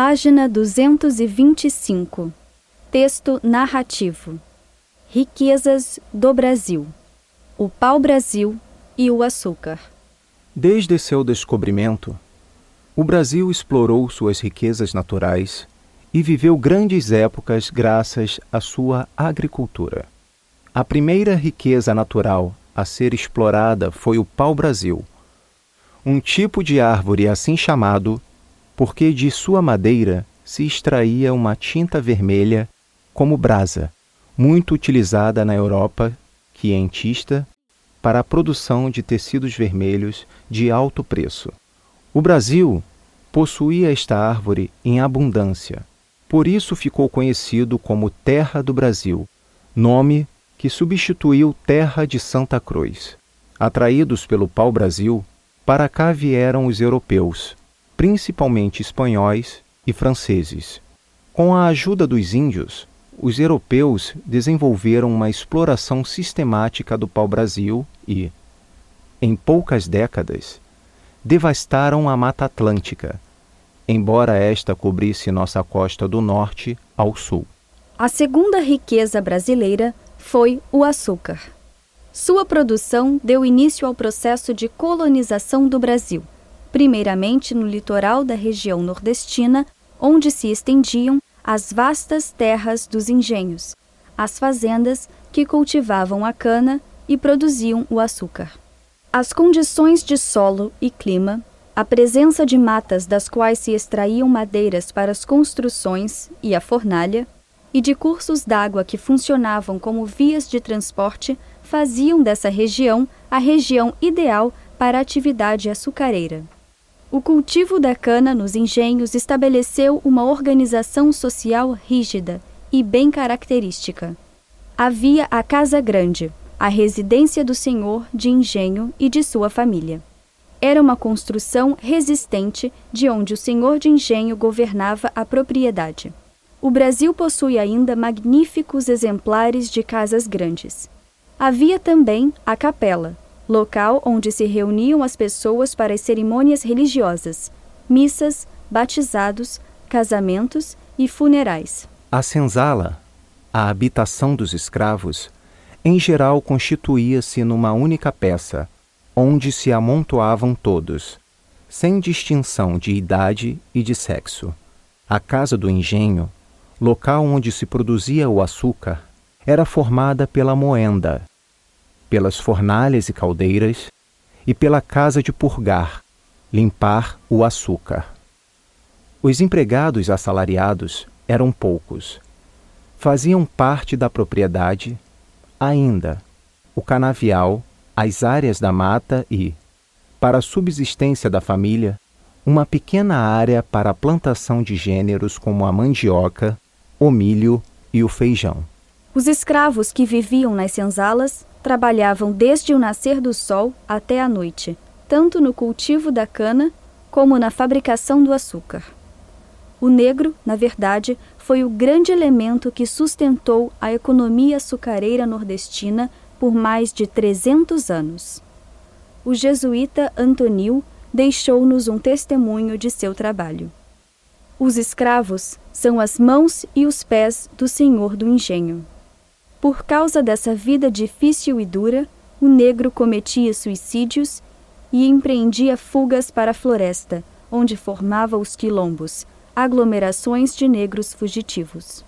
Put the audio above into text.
Página 225. Texto narrativo. Riquezas do Brasil. O pau-brasil e o açúcar. Desde seu descobrimento, o Brasil explorou suas riquezas naturais e viveu grandes épocas graças à sua agricultura. A primeira riqueza natural a ser explorada foi o pau-brasil, um tipo de árvore assim chamado porque de sua madeira se extraía uma tinta vermelha como brasa, muito utilizada na Europa quientista para a produção de tecidos vermelhos de alto preço. O Brasil possuía esta árvore em abundância, por isso ficou conhecido como Terra do Brasil, nome que substituiu Terra de Santa Cruz. Atraídos pelo pau-brasil, para cá vieram os europeus, principalmente espanhóis e franceses. Com a ajuda dos índios, os europeus desenvolveram uma exploração sistemática do pau-brasil e, em poucas décadas, devastaram a Mata Atlântica, embora esta cobrisse nossa costa do norte ao sul. A segunda riqueza brasileira foi o açúcar. Sua produção deu início ao processo de colonização do Brasil, primeiramente no litoral da região nordestina, onde se estendiam as vastas terras dos engenhos, as fazendas que cultivavam a cana e produziam o açúcar. As condições de solo e clima, a presença de matas das quais se extraíam madeiras para as construções e a fornalha, e de cursos d'água que funcionavam como vias de transporte, faziam dessa região a região ideal para a atividade açucareira. O cultivo da cana nos engenhos estabeleceu uma organização social rígida e bem característica. Havia a Casa Grande, a residência do senhor de engenho e de sua família. Era uma construção resistente de onde o senhor de engenho governava a propriedade. O Brasil possui ainda magníficos exemplares de casas grandes. Havia também a capela, local onde se reuniam as pessoas para as cerimônias religiosas, missas, batizados, casamentos e funerais. A senzala, a habitação dos escravos, em geral constituía-se numa única peça, onde se amontoavam todos, sem distinção de idade e de sexo. A casa do engenho, local onde se produzia o açúcar, era formada pela moenda, pelas fornalhas e caldeiras, e pela casa de purgar, limpar o açúcar. Os empregados assalariados eram poucos. Faziam parte da propriedade, ainda, o canavial, as áreas da mata e, para a subsistência da família, uma pequena área para a plantação de gêneros como a mandioca, o milho e o feijão. Os escravos que viviam nas senzalas trabalhavam desde o nascer do sol até a noite, tanto no cultivo da cana como na fabricação do açúcar. O negro, na verdade, foi o grande elemento que sustentou a economia açucareira nordestina por mais de 300 anos. O jesuíta Antonil deixou-nos um testemunho de seu trabalho. Os escravos são as mãos e os pés do senhor do engenho. Por causa dessa vida difícil e dura, o negro cometia suicídios e empreendia fugas para a floresta, onde formava os quilombos, aglomerações de negros fugitivos.